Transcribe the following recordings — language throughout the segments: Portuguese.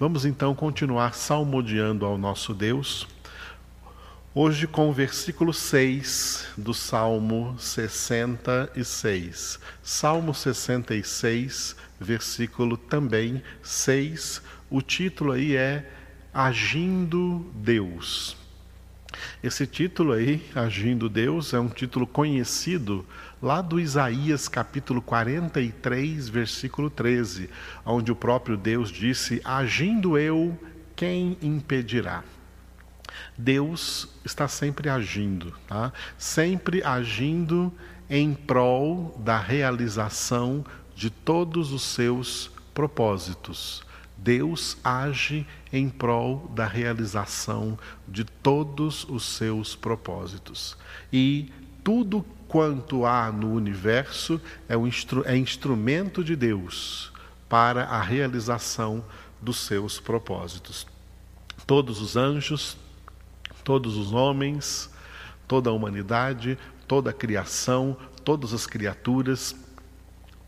Vamos então continuar salmodiando ao nosso Deus. Hoje com o versículo 6 do Salmo 66. Salmo 66, versículo também 6. O título aí é Agindo Deus. Esse título aí, Agindo Deus, é um título conhecido lá do Isaías capítulo 43, versículo 13, onde o próprio Deus disse: Agindo eu, quem impedirá? Deus está sempre agindo, tá? sempre agindo em prol da realização de todos os seus propósitos. Deus age em prol da realização de todos os seus propósitos. E tudo quanto há no universo é, um instru é instrumento de Deus para a realização dos seus propósitos. Todos os anjos, todos os homens, toda a humanidade, toda a criação, todas as criaturas,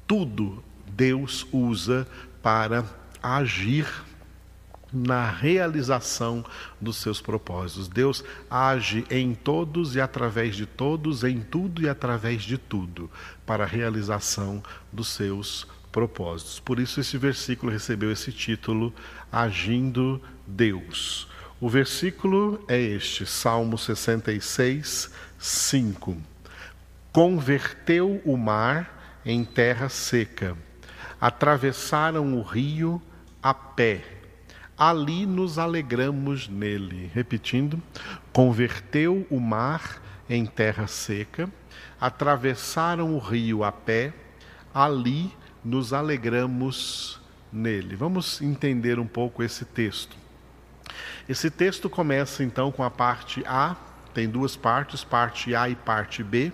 tudo Deus usa para agir na realização dos seus propósitos. Deus age em todos e através de todos, em tudo e através de tudo, para a realização dos seus propósitos. Por isso esse versículo recebeu esse título, Agindo Deus. O versículo é este, Salmo 66, 5. Converteu o mar em terra seca, atravessaram o rio a pé ali nos alegramos nele. Repetindo, converteu o mar em terra seca, atravessaram o rio a pé, ali nos alegramos nele. Vamos entender um pouco esse texto. Esse texto começa então com a parte A, tem duas partes, parte A e parte B.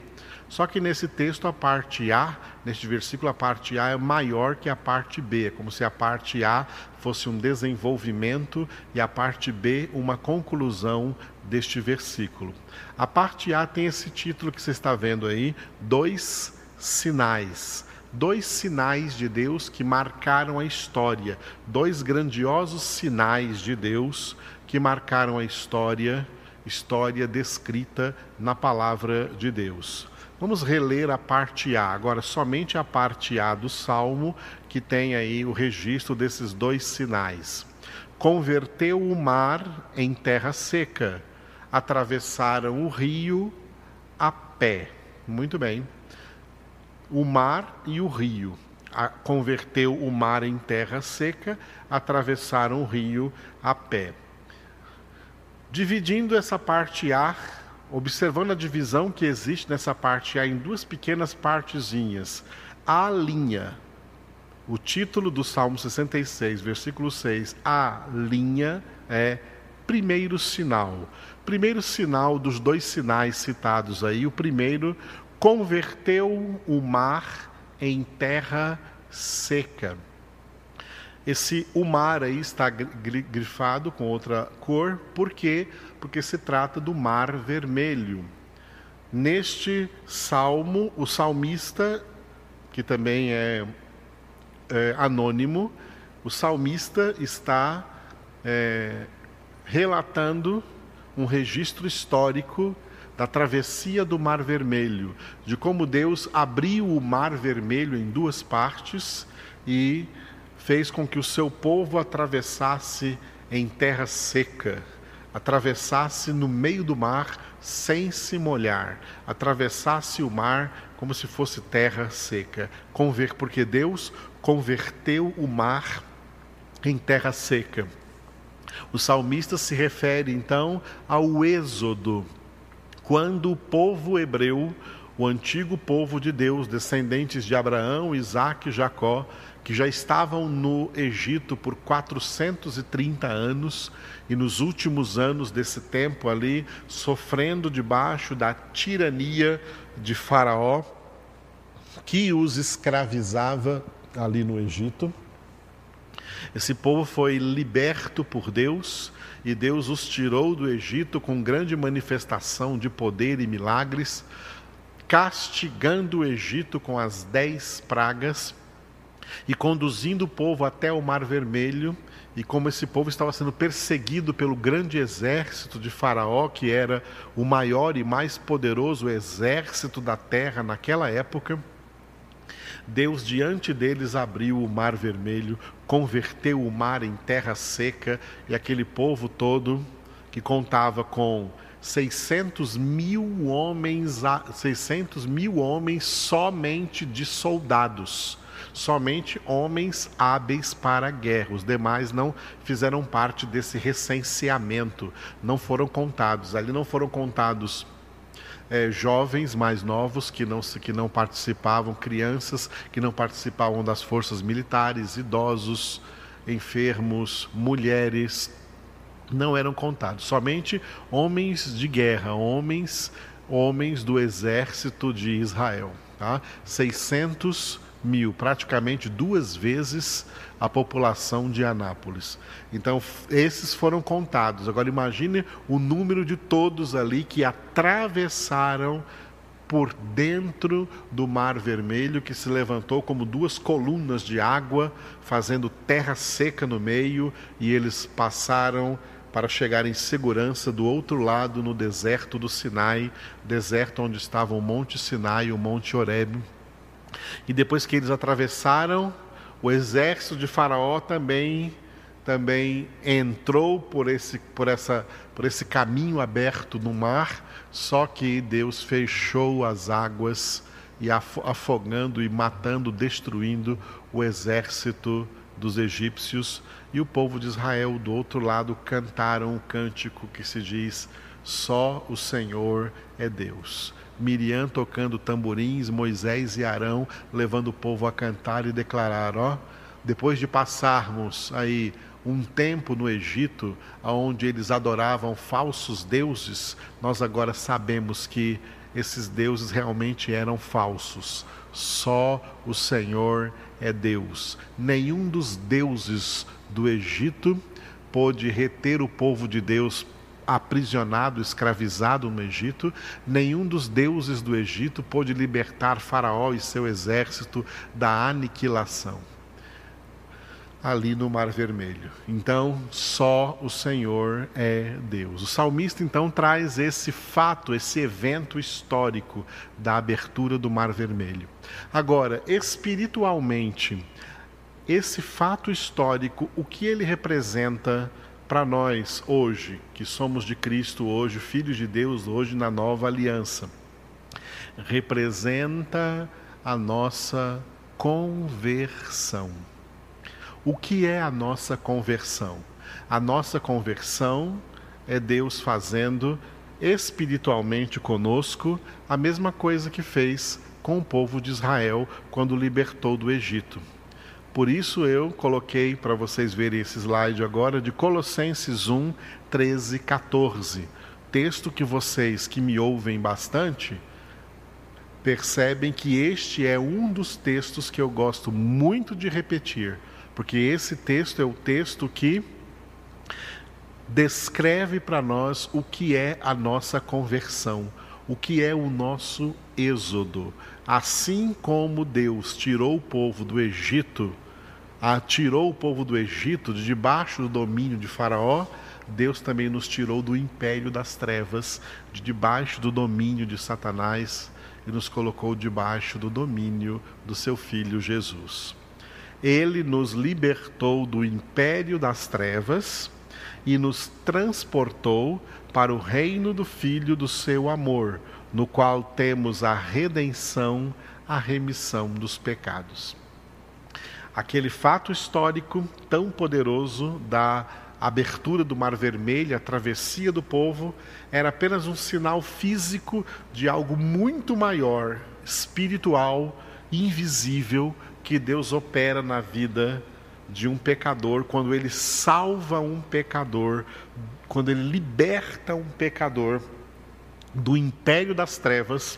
Só que nesse texto, a parte A, neste versículo, a parte A é maior que a parte B. É como se a parte A fosse um desenvolvimento e a parte B uma conclusão deste versículo. A parte A tem esse título que você está vendo aí: Dois Sinais. Dois sinais de Deus que marcaram a história. Dois grandiosos sinais de Deus que marcaram a história, história descrita na palavra de Deus. Vamos reler a parte A, agora somente a parte A do Salmo, que tem aí o registro desses dois sinais. Converteu o mar em terra seca, atravessaram o rio a pé. Muito bem. O mar e o rio. Converteu o mar em terra seca, atravessaram o rio a pé. Dividindo essa parte A observando a divisão que existe nessa parte A em duas pequenas partezinhas. A linha, o título do Salmo 66, versículo 6, a linha é primeiro sinal. Primeiro sinal dos dois sinais citados aí, o primeiro converteu o mar em terra seca. Esse o mar aí está grifado com outra cor, por quê? Porque se trata do mar vermelho. Neste salmo, o salmista, que também é, é anônimo, o salmista está é, relatando um registro histórico da travessia do Mar Vermelho, de como Deus abriu o Mar Vermelho em duas partes e fez com que o seu povo atravessasse em terra seca, atravessasse no meio do mar sem se molhar, atravessasse o mar como se fosse terra seca. Conver, porque Deus converteu o mar em terra seca. O salmista se refere então ao Êxodo, quando o povo hebreu, o antigo povo de Deus, descendentes de Abraão, Isaac e Jacó, que já estavam no Egito por 430 anos e nos últimos anos desse tempo ali, sofrendo debaixo da tirania de Faraó, que os escravizava ali no Egito. Esse povo foi liberto por Deus e Deus os tirou do Egito com grande manifestação de poder e milagres, castigando o Egito com as dez pragas e conduzindo o povo até o Mar Vermelho e como esse povo estava sendo perseguido pelo grande exército de Faraó, que era o maior e mais poderoso exército da terra naquela época, Deus diante deles abriu o mar vermelho, converteu o mar em terra seca e aquele povo todo que contava com 600 mil homens, 600 mil homens somente de soldados somente homens hábeis para a guerra. Os demais não fizeram parte desse recenseamento, não foram contados. Ali não foram contados é, jovens mais novos que não, que não participavam, crianças que não participavam das forças militares, idosos, enfermos, mulheres, não eram contados. Somente homens de guerra, homens, homens do exército de Israel. Tá? 600 mil, praticamente duas vezes a população de Anápolis. Então, esses foram contados. Agora, imagine o número de todos ali que atravessaram por dentro do Mar Vermelho, que se levantou como duas colunas de água, fazendo terra seca no meio, e eles passaram para chegar em segurança do outro lado no deserto do Sinai, deserto onde estavam o Monte Sinai e o Monte Horeb, e depois que eles atravessaram, o exército de Faraó também também entrou por esse, por, essa, por esse caminho aberto no mar, só que Deus fechou as águas e afogando e matando, destruindo o exército dos egípcios. E o povo de Israel, do outro lado, cantaram um cântico que se diz: Só o Senhor é Deus. Miriam tocando tamborins, Moisés e Arão levando o povo a cantar e declarar: ó, depois de passarmos aí um tempo no Egito, onde eles adoravam falsos deuses, nós agora sabemos que esses deuses realmente eram falsos. Só o Senhor é Deus. Nenhum dos deuses do Egito pôde reter o povo de Deus aprisionado, escravizado no Egito, nenhum dos deuses do Egito pôde libertar Faraó e seu exército da aniquilação ali no Mar Vermelho. Então, só o Senhor é Deus. O salmista então traz esse fato, esse evento histórico da abertura do Mar Vermelho. Agora, espiritualmente, esse fato histórico, o que ele representa para nós hoje, que somos de Cristo hoje, filhos de Deus hoje na nova aliança, representa a nossa conversão. O que é a nossa conversão? A nossa conversão é Deus fazendo espiritualmente conosco a mesma coisa que fez com o povo de Israel quando libertou do Egito. Por isso eu coloquei para vocês verem esse slide agora de Colossenses 1, 13, 14. Texto que vocês que me ouvem bastante percebem que este é um dos textos que eu gosto muito de repetir, porque esse texto é o texto que descreve para nós o que é a nossa conversão, o que é o nosso êxodo. Assim como Deus tirou o povo do Egito, tirou o povo do Egito de debaixo do domínio de Faraó, Deus também nos tirou do império das trevas, de debaixo do domínio de Satanás e nos colocou debaixo do domínio do seu filho Jesus. Ele nos libertou do império das trevas e nos transportou para o reino do filho do seu amor, no qual temos a redenção, a remissão dos pecados. Aquele fato histórico tão poderoso da abertura do Mar Vermelho, a travessia do povo, era apenas um sinal físico de algo muito maior, espiritual, invisível, que Deus opera na vida de um pecador quando ele salva um pecador, quando ele liberta um pecador do império das trevas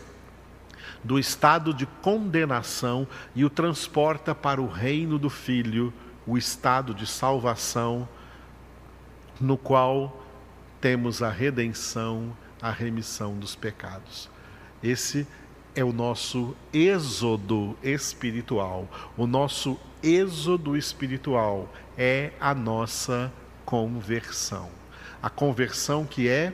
do estado de condenação e o transporta para o reino do Filho, o estado de salvação, no qual temos a redenção, a remissão dos pecados. Esse é o nosso êxodo espiritual. O nosso êxodo espiritual é a nossa conversão. A conversão que é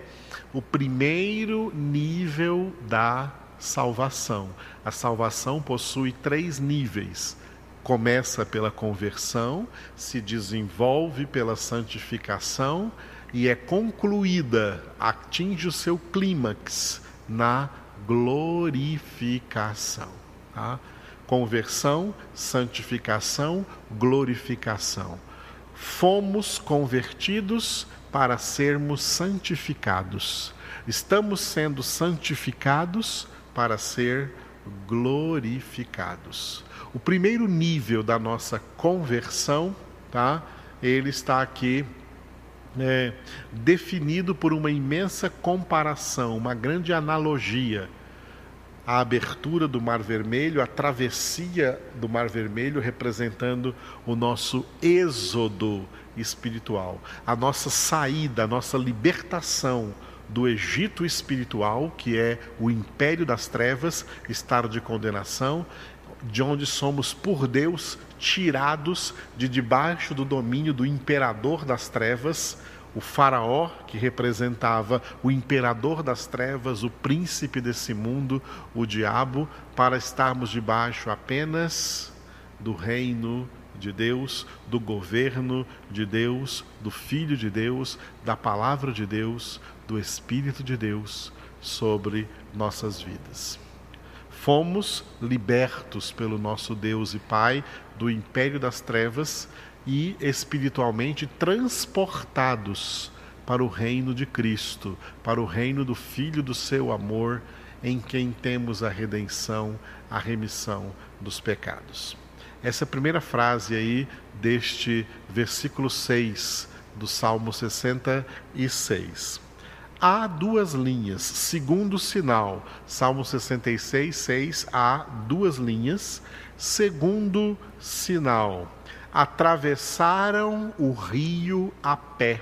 o primeiro nível da salvação. A salvação possui três níveis. Começa pela conversão, se desenvolve pela santificação e é concluída, atinge o seu clímax na glorificação. Tá? Conversão, santificação, glorificação. Fomos convertidos para sermos santificados. Estamos sendo santificados para ser glorificados. O primeiro nível da nossa conversão, tá? Ele está aqui é, definido por uma imensa comparação, uma grande analogia. A abertura do Mar Vermelho, a travessia do Mar Vermelho, representando o nosso êxodo espiritual, a nossa saída, a nossa libertação do Egito espiritual, que é o império das trevas, estado de condenação, de onde somos por Deus tirados de debaixo do domínio do imperador das trevas, o Faraó, que representava o imperador das trevas, o príncipe desse mundo, o diabo, para estarmos debaixo apenas do reino de Deus, do governo de Deus, do Filho de Deus, da palavra de Deus, do Espírito de Deus sobre nossas vidas. Fomos libertos pelo nosso Deus e Pai do império das trevas e espiritualmente transportados para o reino de Cristo, para o reino do Filho do seu amor, em quem temos a redenção, a remissão dos pecados. Essa é primeira frase aí deste versículo 6 do Salmo 66 há duas linhas. Segundo sinal, Salmo 66, 6, há duas linhas. Segundo sinal, atravessaram o rio a pé.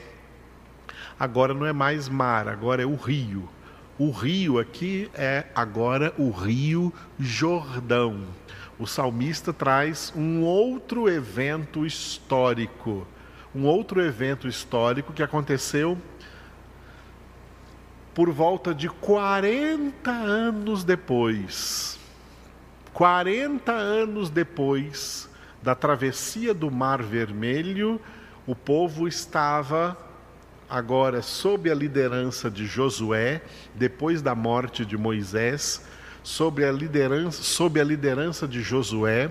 Agora não é mais mar, agora é o rio. O rio aqui é agora o rio Jordão. O salmista traz um outro evento histórico, um outro evento histórico que aconteceu por volta de 40 anos depois, 40 anos depois da travessia do Mar Vermelho, o povo estava agora sob a liderança de Josué, depois da morte de Moisés, sob a liderança, sob a liderança de Josué,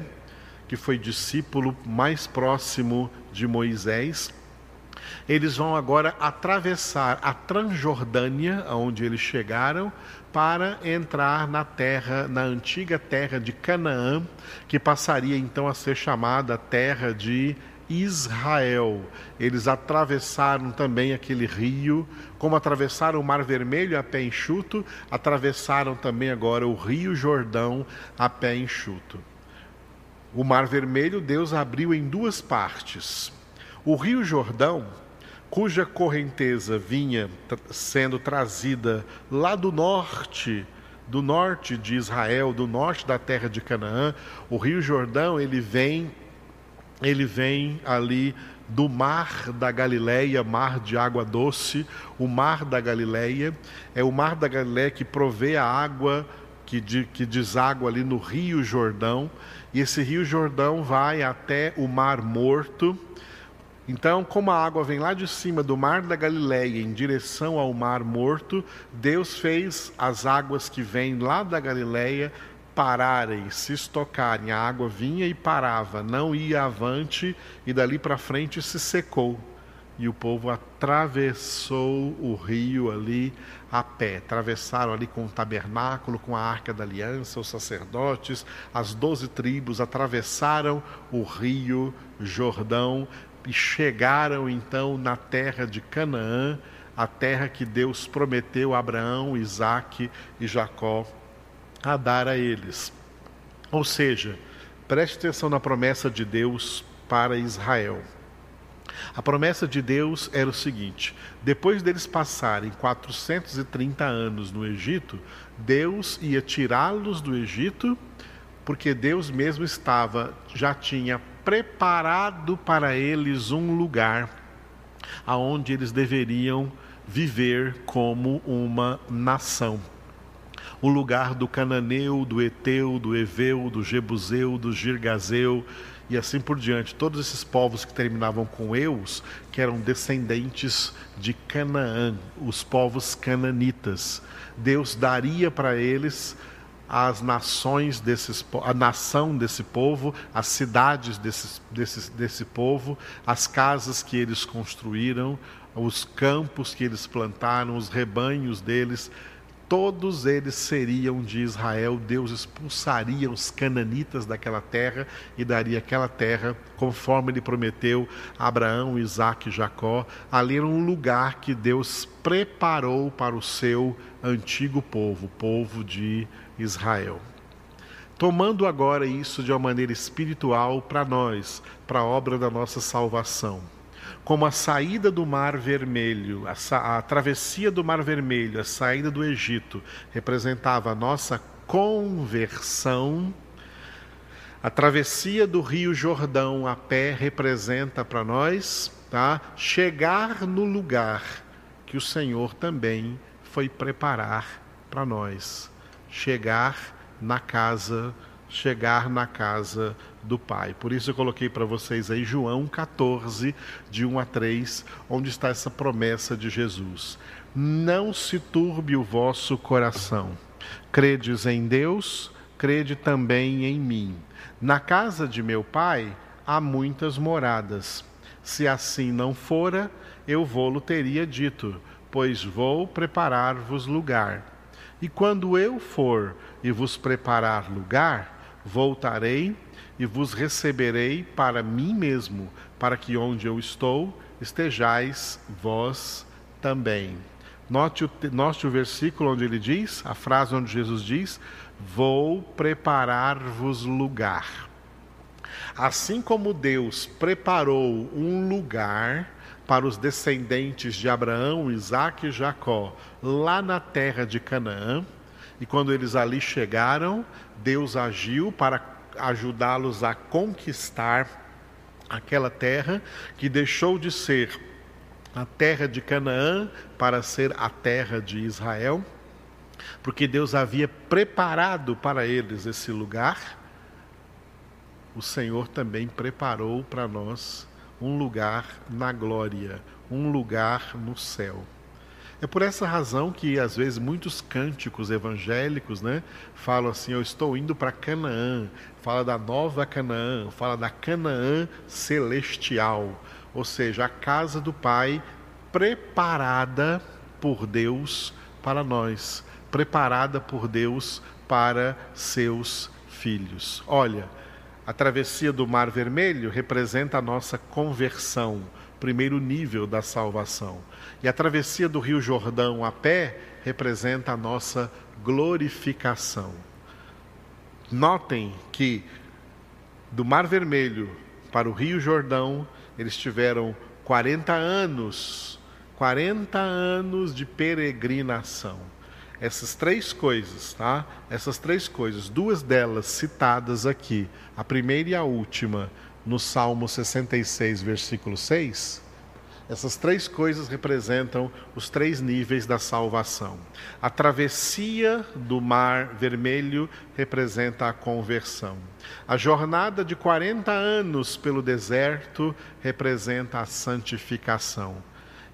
que foi discípulo mais próximo de Moisés, eles vão agora atravessar a Transjordânia, onde eles chegaram, para entrar na terra, na antiga terra de Canaã, que passaria então a ser chamada terra de Israel. Eles atravessaram também aquele rio, como atravessaram o Mar Vermelho a pé enxuto, atravessaram também agora o Rio Jordão a pé enxuto. O Mar Vermelho Deus abriu em duas partes. O Rio Jordão cuja correnteza vinha sendo trazida lá do norte, do norte de Israel, do norte da terra de Canaã, o Rio Jordão, ele vem ele vem ali do mar da Galileia, mar de água doce, o mar da Galileia, é o mar da Galileia que provê a água que, de, que deságua ali no Rio Jordão, e esse Rio Jordão vai até o Mar Morto, então, como a água vem lá de cima do mar da Galileia em direção ao mar morto, Deus fez as águas que vêm lá da Galileia pararem, se estocarem. A água vinha e parava, não ia avante e dali para frente se secou. E o povo atravessou o rio ali a pé. Atravessaram ali com o tabernáculo, com a arca da aliança, os sacerdotes, as doze tribos atravessaram o rio Jordão e chegaram então na terra de Canaã, a terra que Deus prometeu a Abraão, Isaque e Jacó a dar a eles. Ou seja, preste atenção na promessa de Deus para Israel. A promessa de Deus era o seguinte: depois deles passarem 430 anos no Egito, Deus ia tirá-los do Egito, porque Deus mesmo estava, já tinha preparado para eles um lugar aonde eles deveriam viver como uma nação. O lugar do cananeu, do eteu, do eveu, do jebuseu, do girgazeu, e assim por diante. Todos esses povos que terminavam com eus, que eram descendentes de Canaã, os povos cananitas. Deus daria para eles as nações desses, a nação desse povo, as cidades desse, desse, desse povo, as casas que eles construíram, os campos que eles plantaram, os rebanhos deles, todos eles seriam de Israel, Deus expulsaria os cananitas daquela terra e daria aquela terra, conforme ele prometeu a Abraão, Isaac e Jacó. Ali era um lugar que Deus preparou para o seu antigo povo, o povo de Israel. Tomando agora isso de uma maneira espiritual para nós, para a obra da nossa salvação como a saída do Mar Vermelho, a, a, travessia do Mar Vermelho, a saída do Egito, representava a nossa conversão, a travessia do Rio Jordão a pé representa para nós tá, chegar no lugar que o Senhor também foi preparar para nós, chegar na casa, chegar na casa do Pai. Por isso eu coloquei para vocês aí João 14, de 1 a 3, onde está essa promessa de Jesus. Não se turbe o vosso coração. Credes em Deus, crede também em mim. Na casa de meu Pai há muitas moradas. Se assim não fora, eu vou-lo teria dito, pois vou preparar-vos lugar. E quando eu for e vos preparar lugar, voltarei e vos receberei para mim mesmo, para que onde eu estou estejais vós também. Note o, note o versículo onde ele diz, a frase onde Jesus diz: Vou preparar-vos lugar. Assim como Deus preparou um lugar para os descendentes de Abraão, Isaque e Jacó, lá na terra de Canaã, e quando eles ali chegaram, Deus agiu para ajudá-los a conquistar aquela terra que deixou de ser a terra de Canaã para ser a terra de Israel, porque Deus havia preparado para eles esse lugar. O Senhor também preparou para nós um lugar na glória, um lugar no céu. É por essa razão que às vezes muitos cânticos evangélicos, né, falam assim: "Eu estou indo para Canaã", fala da nova Canaã, fala da Canaã celestial, ou seja, a casa do Pai preparada por Deus para nós, preparada por Deus para seus filhos. Olha, a travessia do Mar Vermelho representa a nossa conversão, primeiro nível da salvação. E a travessia do Rio Jordão a pé representa a nossa glorificação. Notem que do Mar Vermelho para o Rio Jordão, eles tiveram 40 anos, 40 anos de peregrinação. Essas três coisas, tá? Essas três coisas, duas delas citadas aqui, a primeira e a última, no Salmo 66, versículo 6, essas três coisas representam os três níveis da salvação. A travessia do Mar Vermelho representa a conversão. A jornada de 40 anos pelo deserto representa a santificação.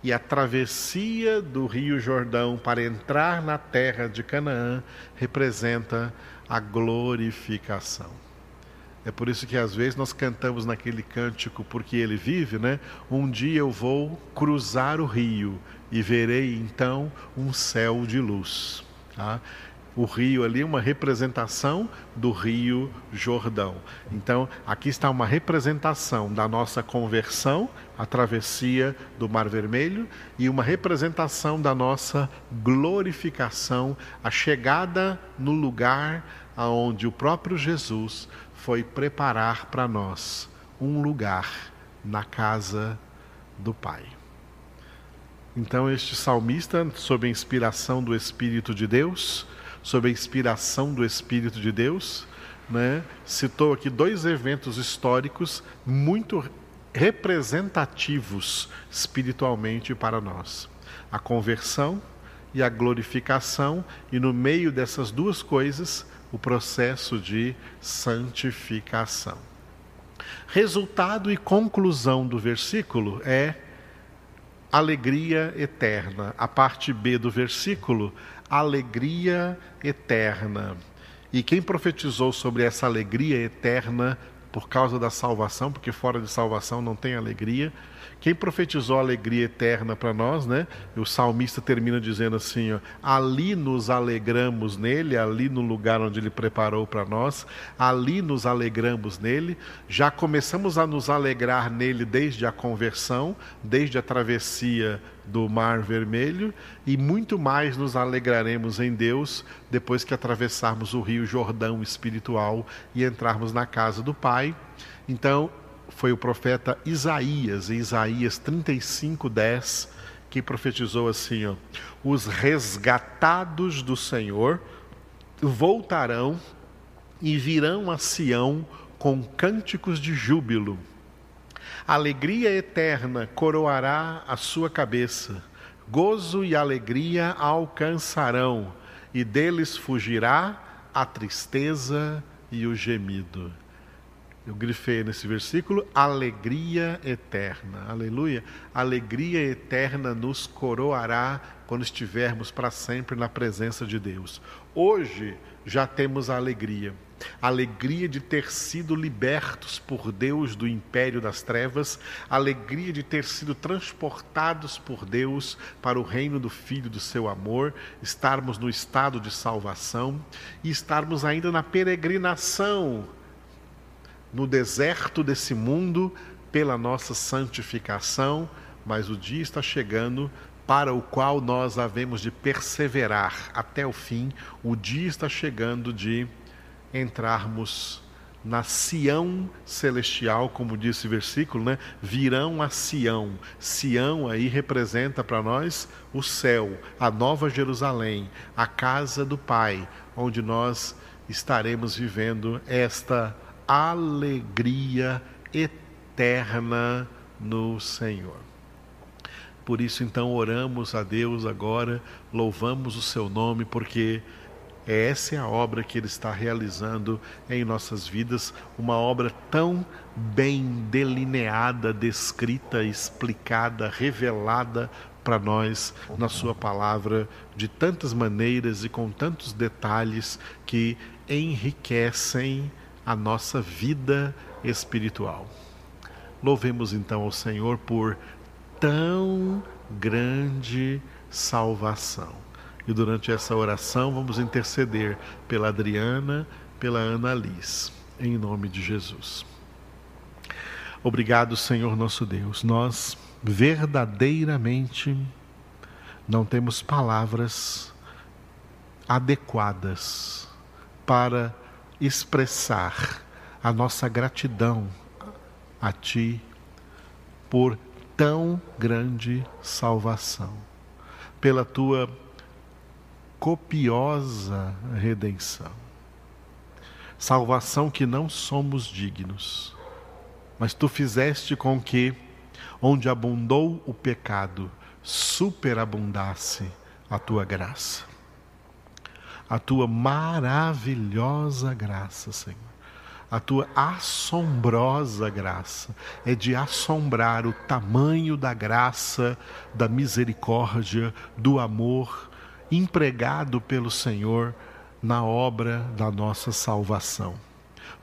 E a travessia do Rio Jordão para entrar na terra de Canaã representa a glorificação. É por isso que às vezes nós cantamos naquele cântico Porque Ele vive, né? Um dia eu vou cruzar o rio e verei então um céu de luz. Tá? O rio ali é uma representação do rio Jordão. Então, aqui está uma representação da nossa conversão, a travessia do Mar Vermelho, e uma representação da nossa glorificação, a chegada no lugar aonde o próprio Jesus foi preparar para nós um lugar na casa do Pai. Então, este salmista, sob a inspiração do Espírito de Deus, sob a inspiração do Espírito de Deus, né, citou aqui dois eventos históricos muito representativos espiritualmente para nós: a conversão e a glorificação, e no meio dessas duas coisas, o processo de santificação. Resultado e conclusão do versículo é alegria eterna. A parte B do versículo, alegria eterna. E quem profetizou sobre essa alegria eterna por causa da salvação, porque fora de salvação não tem alegria, quem profetizou a alegria eterna para nós, né? O salmista termina dizendo assim: ó, ali nos alegramos nele, ali no lugar onde ele preparou para nós, ali nos alegramos nele. Já começamos a nos alegrar nele desde a conversão, desde a travessia do Mar Vermelho, e muito mais nos alegraremos em Deus depois que atravessarmos o Rio Jordão espiritual e entrarmos na casa do Pai. Então, foi o profeta Isaías, em Isaías 35, 10, que profetizou assim: ó, Os resgatados do Senhor voltarão e virão a Sião com cânticos de júbilo. Alegria eterna coroará a sua cabeça, gozo e alegria alcançarão, e deles fugirá a tristeza e o gemido. Eu grifei nesse versículo alegria eterna. Aleluia. Alegria eterna nos coroará quando estivermos para sempre na presença de Deus. Hoje já temos a alegria. Alegria de ter sido libertos por Deus do império das trevas, alegria de ter sido transportados por Deus para o reino do Filho do seu amor, estarmos no estado de salvação e estarmos ainda na peregrinação no deserto desse mundo pela nossa santificação, mas o dia está chegando para o qual nós havemos de perseverar até o fim. O dia está chegando de entrarmos na Sião celestial, como disse o versículo, né? Virão a Sião. Sião aí representa para nós o céu, a nova Jerusalém, a casa do Pai, onde nós estaremos vivendo esta alegria eterna no Senhor. Por isso, então, oramos a Deus agora, louvamos o seu nome, porque essa é a obra que Ele está realizando em nossas vidas, uma obra tão bem delineada, descrita, explicada, revelada para nós na Sua palavra, de tantas maneiras e com tantos detalhes que enriquecem a nossa vida espiritual. Louvemos então ao Senhor por tão grande salvação. E durante essa oração vamos interceder pela Adriana, pela Ana Liz, em nome de Jesus. Obrigado, Senhor nosso Deus. Nós verdadeiramente não temos palavras adequadas para expressar a nossa gratidão a Ti por tão grande salvação, pela Tua copiosa redenção. Salvação que não somos dignos, mas Tu fizeste com que, onde abundou o pecado, superabundasse a Tua graça a tua maravilhosa graça, Senhor. A tua assombrosa graça é de assombrar o tamanho da graça, da misericórdia, do amor empregado pelo Senhor na obra da nossa salvação.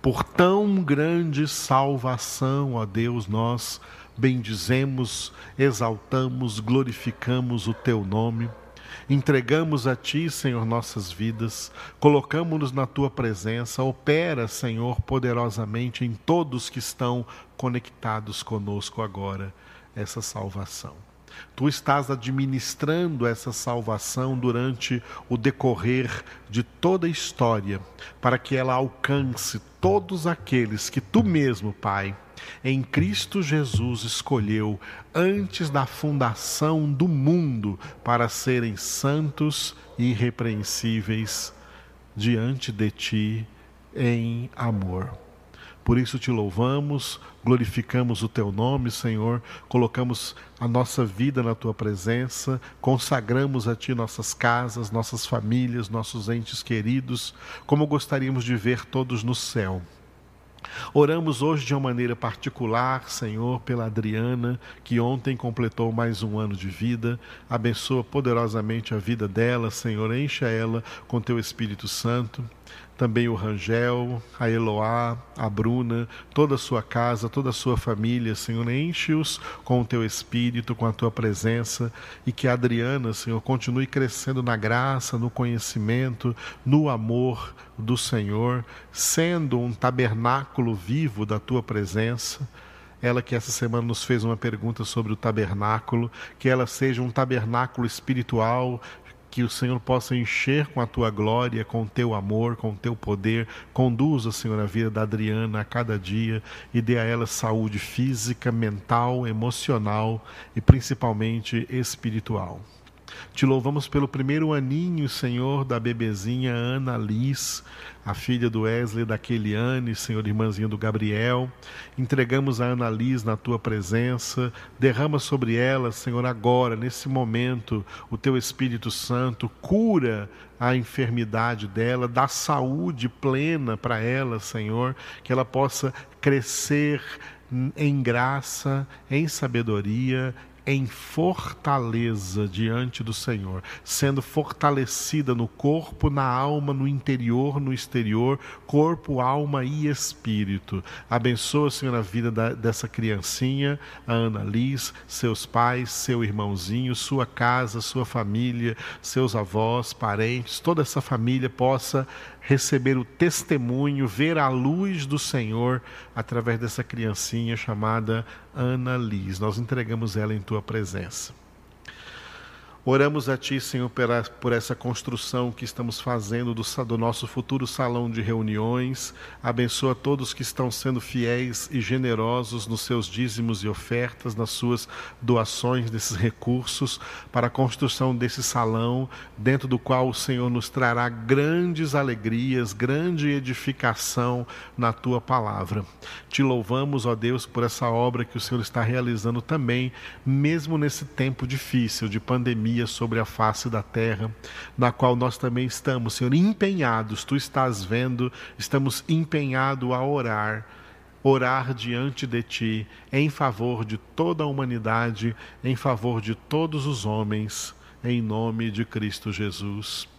Por tão grande salvação, ó Deus, nós bendizemos, exaltamos, glorificamos o teu nome Entregamos a Ti, Senhor, nossas vidas, colocamos-nos na Tua presença. Opera, Senhor, poderosamente em todos que estão conectados conosco agora, essa salvação. Tu estás administrando essa salvação durante o decorrer de toda a história, para que ela alcance todos aqueles que tu mesmo, Pai, em Cristo Jesus escolheu antes da fundação do mundo para serem santos e irrepreensíveis diante de ti em amor. Por isso te louvamos, glorificamos o teu nome, Senhor, colocamos a nossa vida na tua presença, consagramos a ti nossas casas, nossas famílias, nossos entes queridos, como gostaríamos de ver todos no céu. Oramos hoje de uma maneira particular, Senhor, pela Adriana, que ontem completou mais um ano de vida. Abençoa poderosamente a vida dela, Senhor, encha ela com teu Espírito Santo também o Rangel, a Eloá, a Bruna, toda a sua casa, toda a sua família, Senhor, enche-os com o teu espírito, com a tua presença e que a Adriana, Senhor, continue crescendo na graça, no conhecimento, no amor do Senhor, sendo um tabernáculo vivo da tua presença. Ela que essa semana nos fez uma pergunta sobre o tabernáculo, que ela seja um tabernáculo espiritual que o Senhor possa encher com a tua glória, com o teu amor, com o teu poder. Conduza, Senhor, a vida da Adriana a cada dia e dê a ela saúde física, mental, emocional e principalmente espiritual. Te louvamos pelo primeiro aninho, Senhor, da bebezinha Ana Liz, a filha do Wesley, da Keliane, Senhor, irmãzinha do Gabriel. Entregamos a Ana Liz na tua presença. Derrama sobre ela, Senhor, agora, nesse momento, o teu Espírito Santo. Cura a enfermidade dela, dá saúde plena para ela, Senhor, que ela possa crescer em graça, em sabedoria, em fortaleza diante do Senhor, sendo fortalecida no corpo, na alma, no interior, no exterior, corpo, alma e espírito. Abençoa, Senhor, a vida da, dessa criancinha, a Ana Liz, seus pais, seu irmãozinho, sua casa, sua família, seus avós, parentes, toda essa família possa receber o testemunho, ver a luz do Senhor através dessa criancinha chamada Ana Liz. Nós entregamos ela em tua presença. Oramos a Ti, Senhor, por essa construção que estamos fazendo do, do, nosso futuro salão de reuniões. Abençoa todos que estão sendo fiéis e generosos nos seus dízimos e ofertas, nas suas doações desses recursos para a construção desse salão, dentro do qual o Senhor nos trará grandes alegrias, grande edificação na Tua palavra. Te louvamos, ó Deus, por essa obra que o Senhor está realizando também, mesmo nesse tempo difícil de sobre a face da terra, na qual nós também estamos, Senhor, empenhados, tu estás vendo, estamos empenhados a orar, orar diante de ti, em favor de toda a humanidade, em favor de todos os homens, em nome de Cristo Jesus.